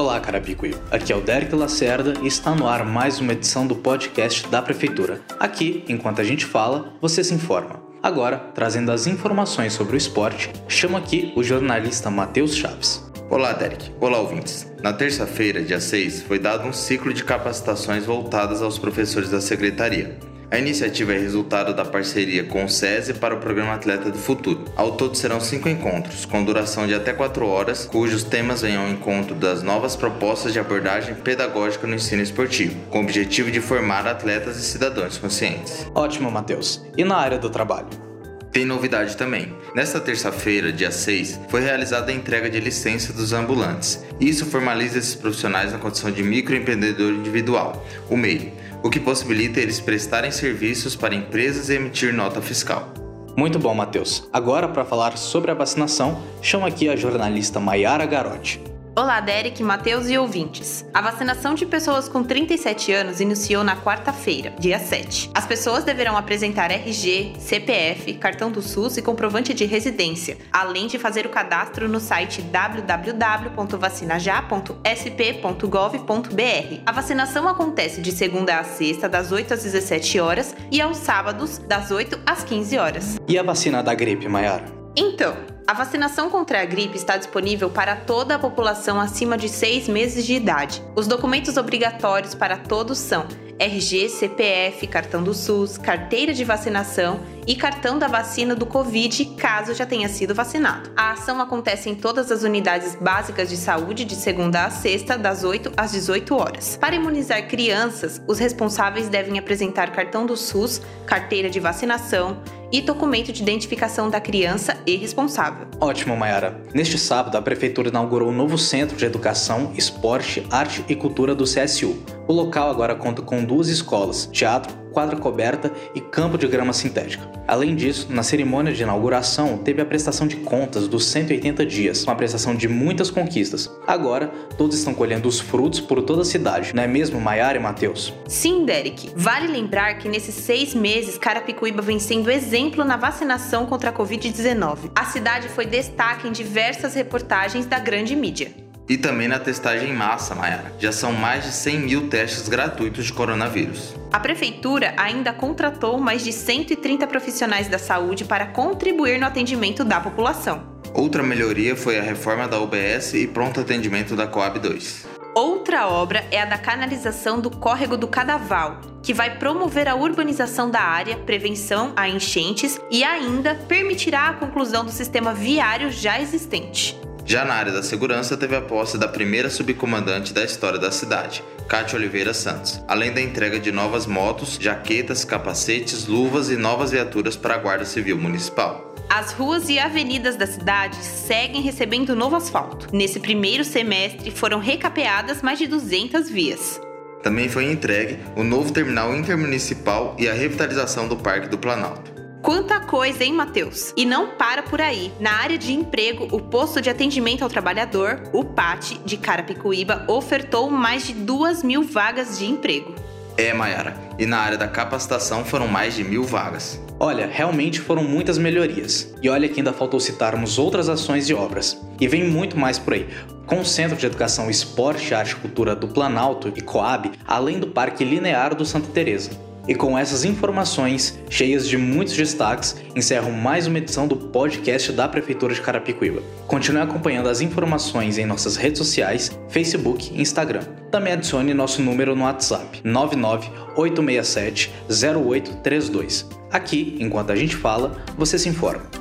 Olá, Carapicuí. Aqui é o Derek Lacerda e está no ar mais uma edição do podcast da Prefeitura. Aqui, enquanto a gente fala, você se informa. Agora, trazendo as informações sobre o esporte, chamo aqui o jornalista Matheus Chaves. Olá, Derek. Olá, ouvintes. Na terça-feira, dia 6, foi dado um ciclo de capacitações voltadas aos professores da secretaria. A iniciativa é resultado da parceria com o SESI para o Programa Atleta do Futuro. Ao todo serão cinco encontros, com duração de até quatro horas, cujos temas vêm ao encontro das novas propostas de abordagem pedagógica no ensino esportivo, com o objetivo de formar atletas e cidadãos conscientes. Ótimo, Matheus. E na área do trabalho? Tem novidade também. Nesta terça-feira, dia 6, foi realizada a entrega de licença dos ambulantes. Isso formaliza esses profissionais na condição de microempreendedor individual, o MEI o que possibilita eles prestarem serviços para empresas e emitir nota fiscal. Muito bom, Matheus. Agora, para falar sobre a vacinação, chamo aqui a jornalista Maiara Garotti. Olá, Derek, Matheus e ouvintes. A vacinação de pessoas com 37 anos iniciou na quarta-feira, dia 7. As pessoas deverão apresentar RG, CPF, cartão do SUS e comprovante de residência, além de fazer o cadastro no site www.vacinajá.sp.gov.br. A vacinação acontece de segunda a sexta, das 8 às 17 horas, e aos sábados, das 8 às 15 horas. E a vacina da gripe, Maiara? Então, a vacinação contra a gripe está disponível para toda a população acima de 6 meses de idade. Os documentos obrigatórios para todos são RG, CPF, cartão do SUS, carteira de vacinação e cartão da vacina do Covid, caso já tenha sido vacinado. A ação acontece em todas as unidades básicas de saúde de segunda a sexta, das 8 às 18 horas. Para imunizar crianças, os responsáveis devem apresentar cartão do SUS, carteira de vacinação, e documento de identificação da criança e responsável. Ótimo, Mayara. Neste sábado, a Prefeitura inaugurou o um novo Centro de Educação, Esporte, Arte e Cultura do CSU. O local agora conta com duas escolas, teatro, quadra coberta e campo de grama sintética. Além disso, na cerimônia de inauguração teve a prestação de contas dos 180 dias, uma prestação de muitas conquistas. Agora, todos estão colhendo os frutos por toda a cidade, não é mesmo, Maiara e Matheus? Sim, Derek. Vale lembrar que nesses seis meses, Carapicuíba vem sendo exemplo na vacinação contra a Covid-19. A cidade foi destaque em diversas reportagens da grande mídia. E também na testagem em massa, Mayara. Já são mais de 100 mil testes gratuitos de coronavírus. A prefeitura ainda contratou mais de 130 profissionais da saúde para contribuir no atendimento da população. Outra melhoria foi a reforma da UBS e pronto atendimento da Coab 2. Outra obra é a da canalização do córrego do Cadaval, que vai promover a urbanização da área, prevenção a enchentes e ainda permitirá a conclusão do sistema viário já existente. Já na área da segurança, teve a posse da primeira subcomandante da história da cidade, Cátia Oliveira Santos, além da entrega de novas motos, jaquetas, capacetes, luvas e novas viaturas para a Guarda Civil Municipal. As ruas e avenidas da cidade seguem recebendo novo asfalto. Nesse primeiro semestre foram recapeadas mais de 200 vias. Também foi entregue o novo terminal intermunicipal e a revitalização do Parque do Planalto. Quanta coisa, hein, Matheus? E não para por aí. Na área de emprego, o posto de atendimento ao trabalhador, o PAT, de Carapicuíba, ofertou mais de duas mil vagas de emprego. É, Mayara. E na área da capacitação foram mais de mil vagas. Olha, realmente foram muitas melhorias. E olha que ainda faltou citarmos outras ações e obras. E vem muito mais por aí. Com o Centro de Educação Esporte, Arte e Cultura do Planalto e Coab, além do Parque Linear do Santa Teresa. E com essas informações, cheias de muitos destaques, encerro mais uma edição do podcast da Prefeitura de Carapicuíba. Continue acompanhando as informações em nossas redes sociais, Facebook e Instagram. Também adicione nosso número no WhatsApp 99867 0832. Aqui, enquanto a gente fala, você se informa.